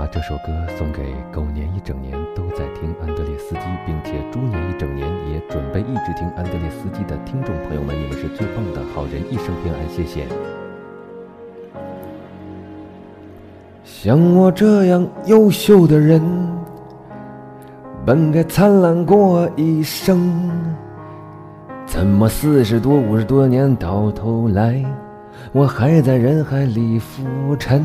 把这首歌送给狗年一整年都在听安德烈斯基，并且猪年一整年也准备一直听安德烈斯基的听众朋友们，你们是最棒的好人，一生平安，谢谢。像我这样优秀的人，本该灿烂过一生，怎么四十多、五十多年到头来？我还在人海里浮沉，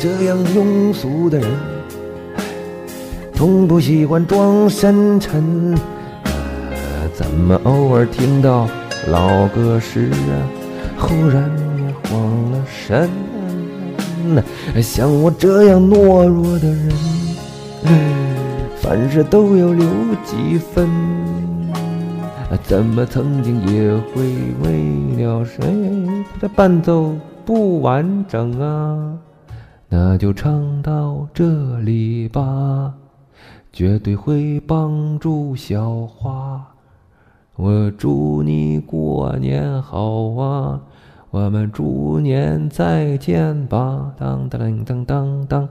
这样庸俗的人，从不喜欢装深沉。怎么偶尔听到老歌时啊，忽然也慌了神？像我这样懦弱的人。凡事都要留几分，怎么曾经也会为了谁？他的伴奏不完整啊，那就唱到这里吧，绝对会帮助小花。我祝你过年好啊，我们猪年再见吧，当当当当当当。